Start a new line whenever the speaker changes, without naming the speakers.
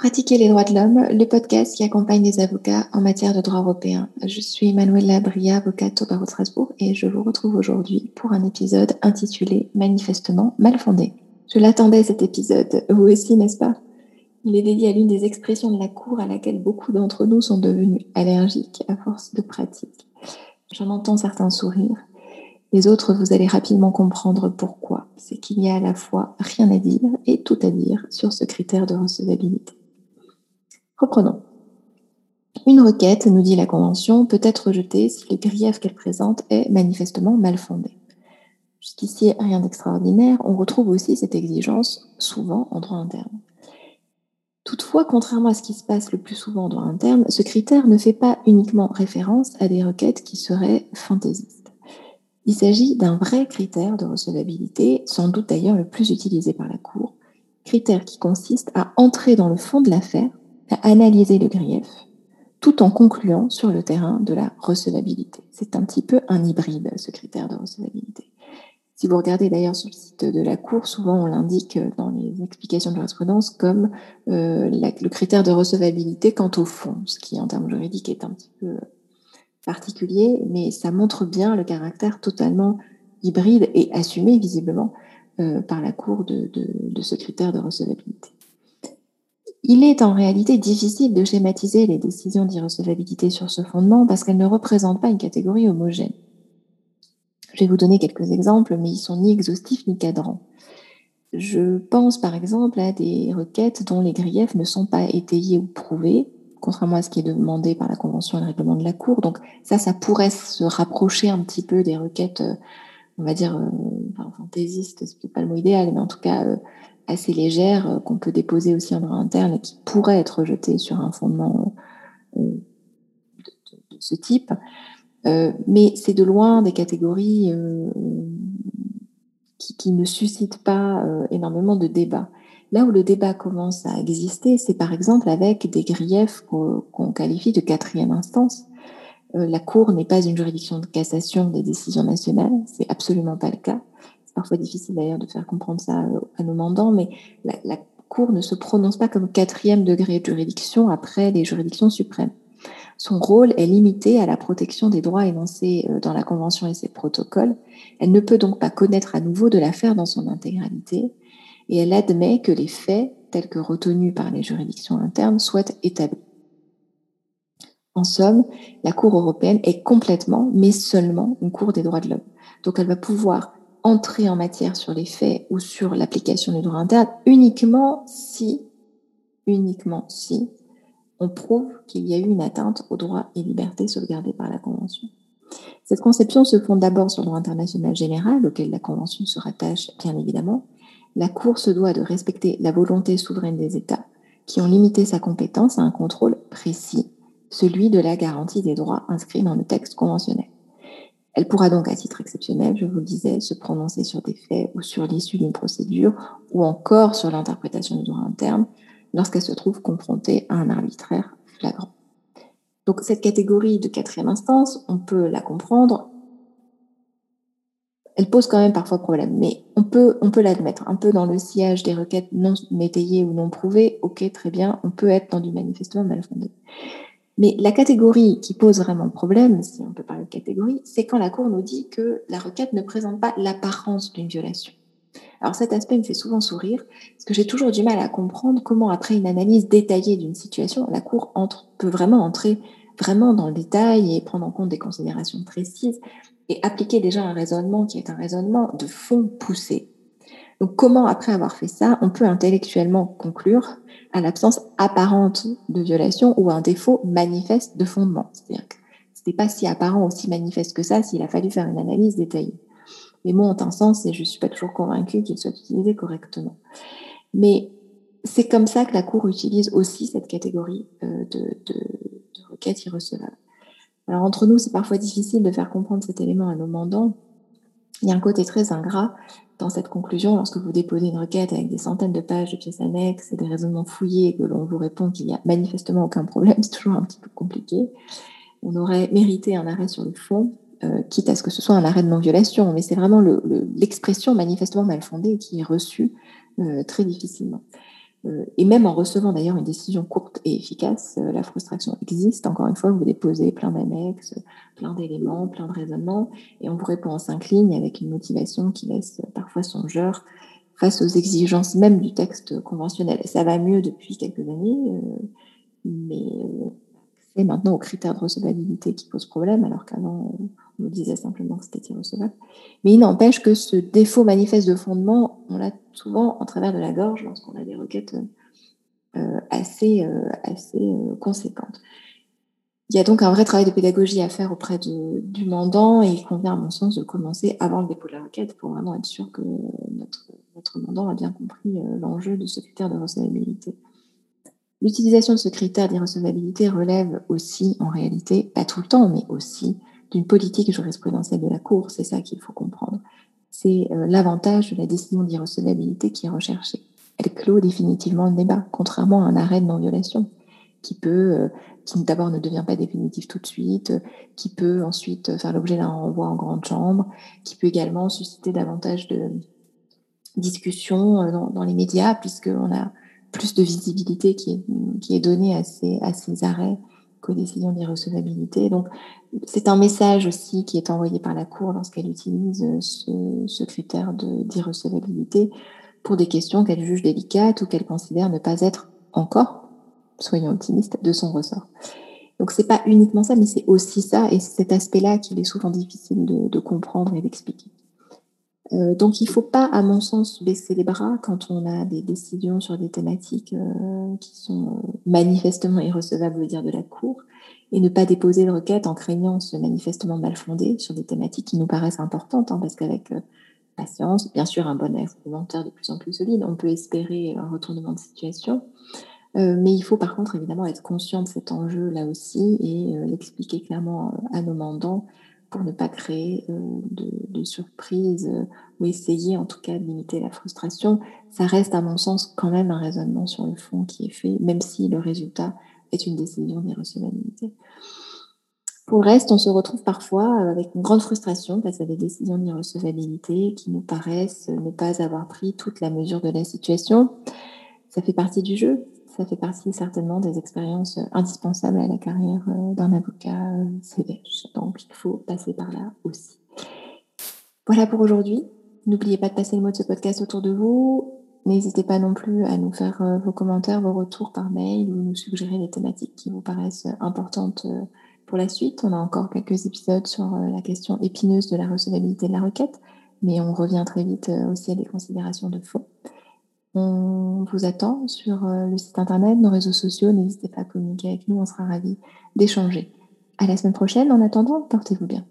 Pratiquer les droits de l'homme, le podcast qui accompagne les avocats en matière de droit européen. Je suis Manuela Bria, avocate au barreau de Strasbourg, et je vous retrouve aujourd'hui pour un épisode intitulé Manifestement mal fondé. Je l'attendais cet épisode, vous aussi, n'est-ce pas? Il est dédié à l'une des expressions de la Cour à laquelle beaucoup d'entre nous sont devenus allergiques à force de pratique. J'en entends certains sourires. Les autres, vous allez rapidement comprendre pourquoi. C'est qu'il y a à la fois rien à dire et tout à dire sur ce critère de recevabilité. Reprenons. Une requête, nous dit la Convention, peut être rejetée si le grief qu'elle présente est manifestement mal fondé. Jusqu'ici, rien d'extraordinaire. On retrouve aussi cette exigence souvent en droit interne. Toutefois, contrairement à ce qui se passe le plus souvent en droit interne, ce critère ne fait pas uniquement référence à des requêtes qui seraient fantaisistes. Il s'agit d'un vrai critère de recevabilité, sans doute d'ailleurs le plus utilisé par la Cour, critère qui consiste à entrer dans le fond de l'affaire à analyser le grief, tout en concluant sur le terrain de la recevabilité. C'est un petit peu un hybride, ce critère de recevabilité. Si vous regardez d'ailleurs sur le site de la Cour, souvent on l'indique dans les explications de jurisprudence comme euh, le critère de recevabilité quant au fond, ce qui en termes juridiques est un petit peu particulier, mais ça montre bien le caractère totalement hybride et assumé visiblement euh, par la Cour de ce critère de recevabilité. Il est en réalité difficile de schématiser les décisions d'irrecevabilité sur ce fondement parce qu'elles ne représentent pas une catégorie homogène. Je vais vous donner quelques exemples, mais ils sont ni exhaustifs ni cadrants. Je pense par exemple à des requêtes dont les griefs ne sont pas étayés ou prouvés, contrairement à ce qui est demandé par la Convention et le règlement de la Cour. Donc ça, ça pourrait se rapprocher un petit peu des requêtes, on va dire, euh, fantaisistes, c'est peut-être pas le mot idéal, mais en tout cas euh, assez légère euh, qu'on peut déposer aussi en droit interne et qui pourrait être rejetée sur un fondement euh, de, ce type. Euh, mais c'est de loin des catégories qui, ne suscitent pas énormément de débats. Là où le débat commence à exister, c'est par exemple avec des griefs qu'on qualifie de quatrième instance. la Cour n'est pas une juridiction de cassation des décisions nationales, c'est absolument pas le cas parfois difficile d'ailleurs de faire comprendre ça euh, à nos mandants, mais la, Cour ne se prononce pas comme quatrième degré de juridiction après les juridictions suprêmes. Son rôle est limité à la protection des droits énoncés euh, dans la Convention et ses protocoles. Elle ne peut donc pas connaître à nouveau de l'affaire dans son intégralité et elle admet que les faits, tels que retenus par les juridictions internes, soient établis. En somme, la Cour européenne est complètement, mais seulement, une Cour des droits de l'homme. Donc elle va pouvoir entrer en matière sur les faits ou sur l'application du droit interne uniquement si, uniquement si, on prouve qu'il y a eu une atteinte aux droits et libertés sauvegardés par la Convention. Cette conception se fonde d'abord sur le droit international général, auquel la Convention se rattache bien évidemment. La Cour se doit de respecter la volonté souveraine des États qui ont limité sa compétence à un contrôle précis, celui de la garantie des droits inscrits dans le texte conventionnel. Elle pourra donc, à titre exceptionnel, je vous le disais, se prononcer sur des faits ou sur l'issue d'une procédure ou encore sur l'interprétation du droit interne lorsqu'elle se trouve confrontée à un arbitraire flagrant. Donc cette catégorie de quatrième instance, on peut la comprendre. Elle pose quand même parfois problème, mais on peut, on peut l'admettre. Un peu dans le sillage des requêtes non étayées ou non prouvées, ok, très bien, on peut être dans du manifestement mal fondé. Mais la catégorie qui pose vraiment problème, si on peut parler de catégorie, c'est quand la Cour nous dit que la requête ne présente pas l'apparence d'une violation. Alors cet aspect me fait souvent sourire, parce que j'ai toujours du mal à comprendre comment, après une analyse détaillée d'une situation, la Cour peut vraiment entrer vraiment dans le détail et prendre en compte des considérations précises et appliquer déjà un raisonnement qui est un raisonnement de fond poussé. Donc comment, après avoir fait ça, on peut intellectuellement conclure à l'absence apparente de violation ou un défaut manifeste de fondement? C'est-à-dire que ce n'était pas si apparent ou si manifeste que ça s'il a fallu faire une analyse détaillée. Les mots ont un sens et je ne suis pas toujours convaincue qu'ils soient utilisés correctement. Mais c'est comme ça que la Cour utilise aussi cette catégorie euh, de, de, de requêtes irrecevables. Alors entre nous, c'est parfois difficile de faire comprendre cet élément à nos mandants. Il y a un côté très ingrat dans cette conclusion, lorsque vous déposez une requête avec des centaines de pages de pièces annexes et des raisonnements fouillés et que l'on vous répond qu'il n'y a manifestement aucun problème, c'est toujours un petit peu compliqué. On aurait mérité un arrêt sur le fond, euh, quitte à ce que ce soit un arrêt de non-violation, mais c'est vraiment l'expression manifestement mal fondée qui est reçue euh, très difficilement. Euh, et même en recevant d'ailleurs une décision courte et efficace, euh, la frustration existe. Encore une fois, vous déposez plein d'annexes, plein d'éléments, plein de raisonnements, et on vous répond en cinq lignes avec une motivation qui laisse parfois songeur face aux exigences même du texte conventionnel. Ça va mieux depuis quelques années, euh, mais c'est maintenant aux critères de recevabilité qui posent problème, alors qu'avant, nous disait simplement que c'était irrecevable. Mais il n'empêche que ce défaut manifeste de fondement, on l'a souvent en travers de la gorge lorsqu'on a des requêtes euh, assez, euh, assez euh, conséquentes. Il y a donc un vrai travail de pédagogie à faire auprès du mandant et il convient, à mon sens, de commencer avant le dépôt de la requête pour vraiment être sûr que notre, notre mandant a bien compris l'enjeu de ce critère de recevabilité. L'utilisation de ce critère d'irrecevabilité relève aussi, en réalité, pas tout le temps, mais aussi d'une politique jurisprudentielle de la Cour. C'est ça qu'il faut comprendre. C'est euh, l'avantage de la décision d'irrecevabilité qui est recherchée. Elle clôt définitivement le débat, contrairement à un arrêt de non-violation qui peut, euh, qui d'abord ne devient pas définitif tout de suite, qui peut ensuite faire l'objet d'un renvoi en grande chambre, qui peut également susciter davantage de discussions euh, dans, dans les médias, puisqu'on a plus de visibilité qui est, qui est donnée à ces, à ces arrêts qu'aux décisions d'irrecevabilité. Donc, c'est un message aussi qui est envoyé par la Cour lorsqu'elle utilise ce, ce critère d'irrecevabilité pour des questions qu'elle juge délicates ou qu'elle considère ne pas être encore, soyons optimistes, de son ressort. Donc, c'est pas uniquement ça, mais c'est aussi ça, et c'est cet aspect-là qu'il est souvent difficile de, comprendre et d'expliquer. Euh, donc il ne faut pas, à mon sens, baisser les bras quand on a des décisions sur des thématiques euh, qui sont euh, manifestement irrecevables au dire de la Cour et ne pas déposer de requête en craignant ce manifestement mal fondé sur des thématiques qui nous paraissent importantes, hein, parce qu'avec patience, bien sûr un bon argumentaire de plus en plus solide, on peut espérer un retournement de situation. mais il faut par contre évidemment être conscient de cet enjeu là aussi et l'expliquer clairement à nos mandants pour ne pas créer euh, de, de surprises euh, ou essayer en tout cas de limiter la frustration. Ça reste à mon sens quand même un raisonnement sur le fond qui est fait, même si le résultat est une décision d'irrecevabilité. Pour le reste, on se retrouve parfois euh, avec une grande frustration face à des décisions d'irrecevabilité qui nous paraissent ne pas avoir pris toute la mesure de la situation. Ça fait partie du jeu, ça fait partie certainement des expériences euh, indispensables à la carrière euh, d'un avocat CVH. Euh, Donc, il faut passer par là aussi. Voilà pour aujourd'hui. N'oubliez pas de passer le mot de ce podcast autour de vous. N'hésitez pas non plus à nous faire vos commentaires, vos retours par mail ou nous suggérer des thématiques qui vous paraissent importantes pour la suite. On a encore quelques épisodes sur la question épineuse de la recevabilité de la requête, mais on revient très vite aussi à des considérations de fond. On vous attend sur euh, le site internet, nos réseaux sociaux. N'hésitez pas à communiquer avec nous, on sera ravis d'échanger. À la semaine prochaine. En attendant, portez-vous bien.